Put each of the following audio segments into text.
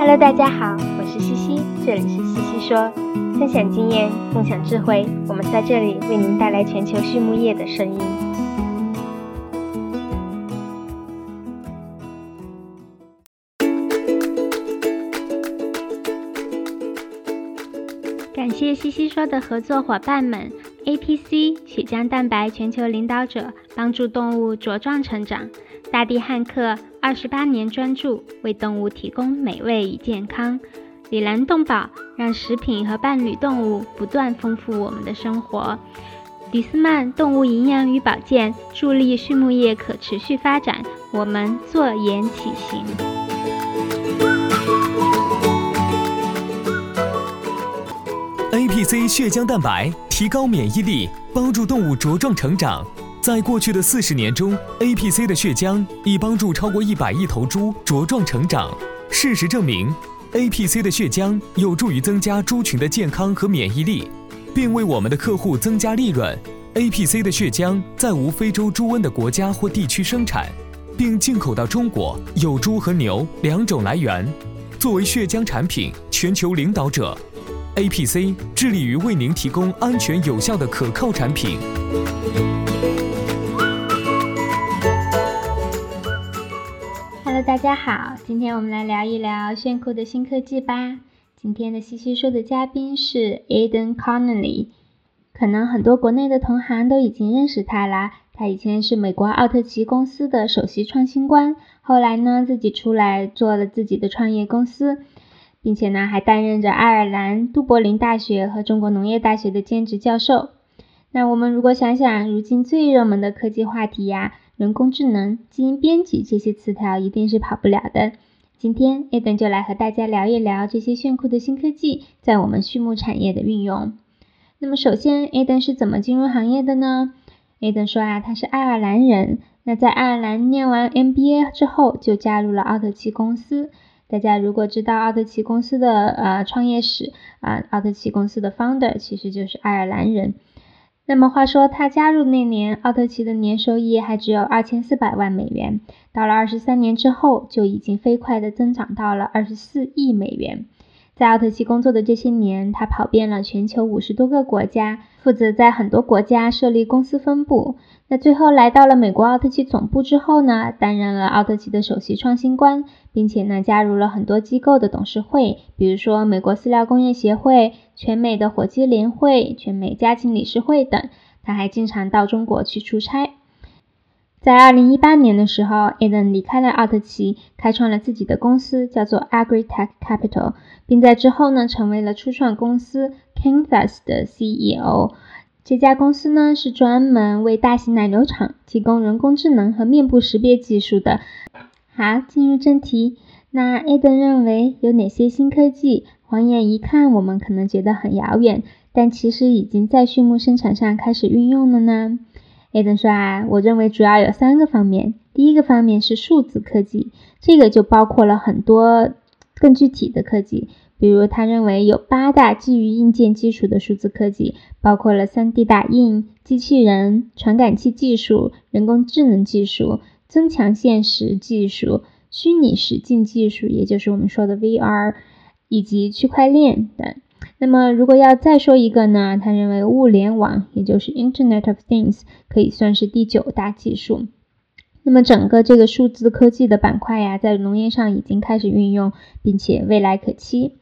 Hello，大家好，我是西西，这里是西西说，分享经验，共享智慧，我们在这里为您带来全球畜牧业的声音。感谢西西说的合作伙伴们，APC 血浆蛋白全球领导者，帮助动物茁壮成长；大地汉克二十八年专注，为动物提供美味与健康；里兰动宝让食品和伴侣动物不断丰富我们的生活；迪斯曼动物营养与保健助力畜牧业可持续发展。我们坐言起行。APC 血浆蛋白提高免疫力，帮助动物茁壮成长。在过去的四十年中，APC 的血浆已帮助超过一百亿头猪茁壮成长。事实证明，APC 的血浆有助于增加猪群的健康和免疫力，并为我们的客户增加利润。APC 的血浆在无非洲猪瘟的国家或地区生产，并进口到中国，有猪和牛两种来源。作为血浆产品全球领导者。APC 致力于为您提供安全有效的可靠产品。大家好，今天我们来聊一聊炫酷的新科技吧。今天的西西说的嘉宾是 Aiden Connolly，可能很多国内的同行都已经认识他啦。他以前是美国奥特奇公司的首席创新官，后来呢自己出来做了自己的创业公司。并且呢，还担任着爱尔兰都柏林大学和中国农业大学的兼职教授。那我们如果想想，如今最热门的科技话题呀，人工智能、基因编辑这些词条一定是跑不了的。今天艾登就来和大家聊一聊这些炫酷的新科技在我们畜牧产业的运用。那么首先，艾登是怎么进入行业的呢？艾登说啊，他是爱尔兰人，那在爱尔兰念完 MBA 之后，就加入了奥特奇公司。大家如果知道奥特奇公司的呃创业史啊，奥特奇公司的 founder 其实就是爱尔兰人。那么话说他加入那年，奥特奇的年收益还只有二千四百万美元，到了二十三年之后，就已经飞快的增长到了二十四亿美元。在奥特奇工作的这些年，他跑遍了全球五十多个国家，负责在很多国家设立公司分部。那最后来到了美国奥特奇总部之后呢，担任了奥特奇的首席创新官，并且呢加入了很多机构的董事会，比如说美国饲料工业协会、全美的火鸡联会、全美家禽理事会等。他还经常到中国去出差。在二零一八年的时候，Eden 离开了奥特奇，开创了自己的公司，叫做 AgriTech Capital，并在之后呢，成为了初创公司 Kinthus 的 CEO。这家公司呢，是专门为大型奶牛场提供人工智能和面部识别技术的。好，进入正题，那 Eden 认为有哪些新科技，晃眼一看我们可能觉得很遥远，但其实已经在畜牧生产上开始运用了呢？艾登说啊，我认为主要有三个方面。第一个方面是数字科技，这个就包括了很多更具体的科技，比如他认为有八大基于硬件基础的数字科技，包括了 3D 打印、机器人、传感器技术、人工智能技术、增强现实技术、虚拟实境技术，也就是我们说的 VR，以及区块链等。那么，如果要再说一个呢？他认为物联网，也就是 Internet of Things，可以算是第九大技术。那么，整个这个数字科技的板块呀，在农业上已经开始运用，并且未来可期。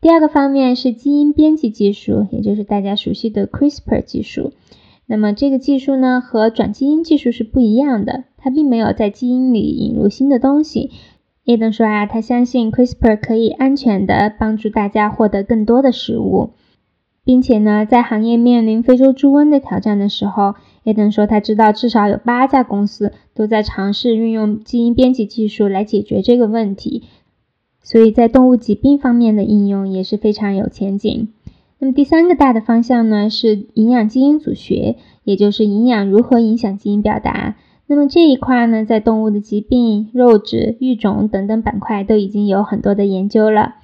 第二个方面是基因编辑技术，也就是大家熟悉的 CRISPR 技术。那么，这个技术呢，和转基因技术是不一样的，它并没有在基因里引入新的东西。叶登说啊，他相信 CRISPR 可以安全的帮助大家获得更多的食物，并且呢，在行业面临非洲猪瘟的挑战的时候，叶登说他知道至少有八家公司都在尝试运用基因编辑技术来解决这个问题，所以在动物疾病方面的应用也是非常有前景。那么第三个大的方向呢，是营养基因组学，也就是营养如何影响基因表达。那么这一块呢，在动物的疾病、肉质、育种等等板块都已经有很多的研究了。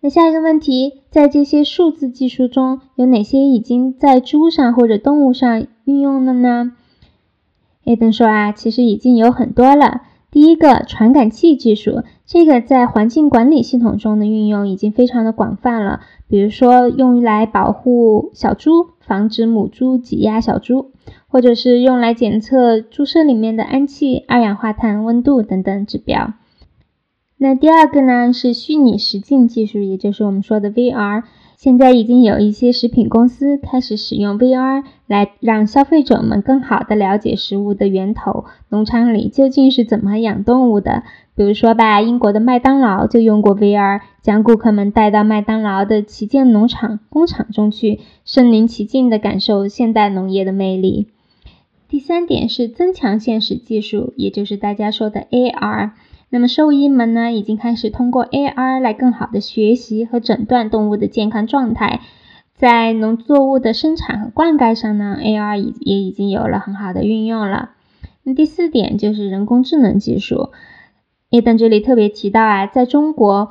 那下一个问题，在这些数字技术中有哪些已经在猪上或者动物上运用了呢？艾登说啊，其实已经有很多了。第一个，传感器技术，这个在环境管理系统中的运用已经非常的广泛了。比如说，用来保护小猪，防止母猪挤压小猪，或者是用来检测猪舍里面的氨气、二氧化碳、温度等等指标。那第二个呢，是虚拟实境技术，也就是我们说的 VR。现在已经有一些食品公司开始使用 VR 来让消费者们更好的了解食物的源头，农场里究竟是怎么养动物的。比如说吧，英国的麦当劳就用过 VR，将顾客们带到麦当劳的旗舰农场工厂中去，身临其境的感受现代农业的魅力。第三点是增强现实技术，也就是大家说的 AR。那么兽医们呢，已经开始通过 AR 来更好的学习和诊断动物的健康状态。在农作物的生产和灌溉上呢，AR 已也已经有了很好的运用了。那第四点就是人工智能技术。A 等这里特别提到啊，在中国，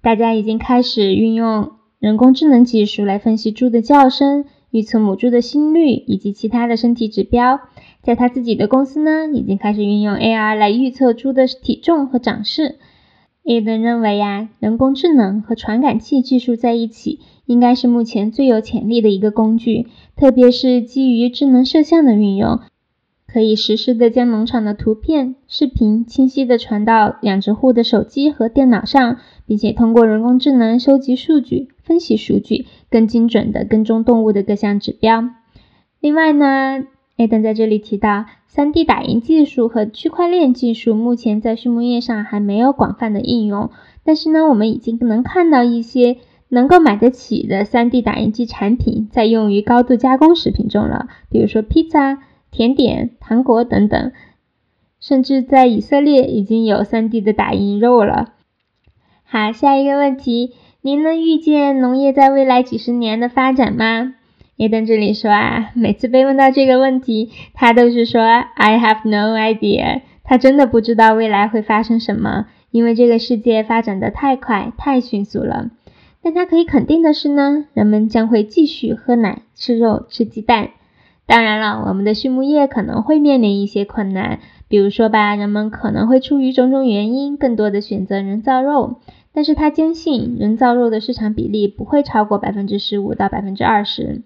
大家已经开始运用人工智能技术来分析猪的叫声，预测母猪的心率以及其他的身体指标。在他自己的公司呢，已经开始运用 AR 来预测猪的体重和长势。a d e n 认为呀，人工智能和传感器技术在一起，应该是目前最有潜力的一个工具。特别是基于智能摄像的运用，可以实时的将农场的图片、视频清晰的传到养殖户的手机和电脑上，并且通过人工智能收集数据、分析数据，更精准的跟踪动物的各项指标。另外呢，艾登在这里提到，3D 打印技术和区块链技术目前在畜牧业上还没有广泛的应用，但是呢，我们已经能看到一些能够买得起的 3D 打印机产品在用于高度加工食品中了，比如说披萨、甜点、糖果等等，甚至在以色列已经有 3D 的打印肉了。好，下一个问题，您能预见农业在未来几十年的发展吗？耶登这里说啊，每次被问到这个问题，他都是说 I have no idea。他真的不知道未来会发生什么，因为这个世界发展的太快、太迅速了。但他可以肯定的是呢，人们将会继续喝奶、吃肉、吃鸡蛋。当然了，我们的畜牧业可能会面临一些困难，比如说吧，人们可能会出于种种原因，更多的选择人造肉。但是他坚信，人造肉的市场比例不会超过百分之十五到百分之二十。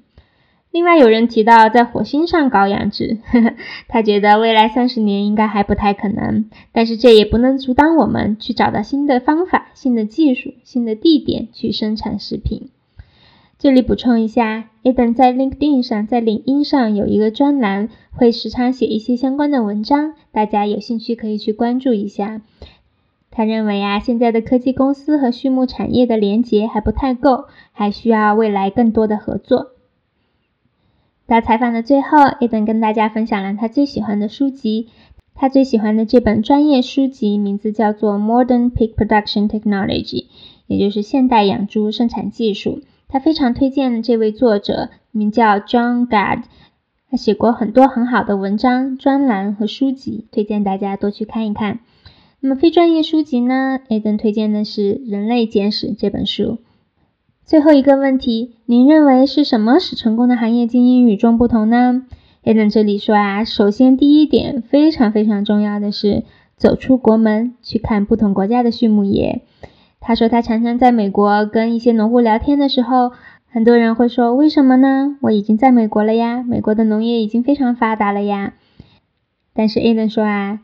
另外有人提到在火星上搞养殖，呵 呵他觉得未来三十年应该还不太可能，但是这也不能阻挡我们去找到新的方法、新的技术、新的地点去生产食品。这里补充一下，Eden 在 LinkedIn 上、在领英上有一个专栏，会时常写一些相关的文章，大家有兴趣可以去关注一下。他认为啊，现在的科技公司和畜牧产业的连结还不太够，还需要未来更多的合作。在采访的最后，Eden 跟大家分享了他最喜欢的书籍。他最喜欢的这本专业书籍名字叫做《Modern Pig Production Technology》，也就是现代养猪生产技术。他非常推荐这位作者，名叫 John Gad。他写过很多很好的文章、专栏和书籍，推荐大家多去看一看。那么非专业书籍呢？Eden 推荐的是《人类简史》这本书。最后一个问题，您认为是什么使成功的行业精英与众不同呢艾伦这里说啊，首先第一点非常非常重要的是走出国门去看不同国家的畜牧业。他说他常常在美国跟一些农户聊天的时候，很多人会说为什么呢？我已经在美国了呀，美国的农业已经非常发达了呀。但是 Eden 说啊，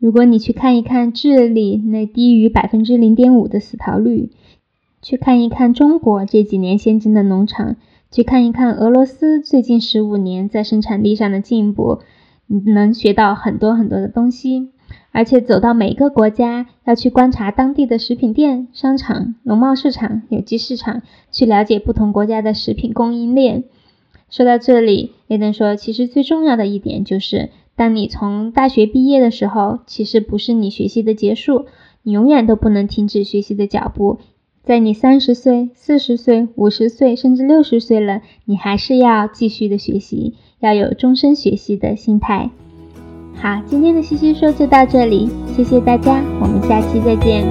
如果你去看一看智利那低于百分之零点五的死逃率。去看一看中国这几年先进的农场，去看一看俄罗斯最近十五年在生产力上的进步，你能学到很多很多的东西。而且走到每个国家，要去观察当地的食品店、商场、农贸市场、有机市场，去了解不同国家的食品供应链。说到这里，也能说，其实最重要的一点就是，当你从大学毕业的时候，其实不是你学习的结束，你永远都不能停止学习的脚步。在你三十岁、四十岁、五十岁，甚至六十岁了，你还是要继续的学习，要有终身学习的心态。好，今天的西西说就到这里，谢谢大家，我们下期再见。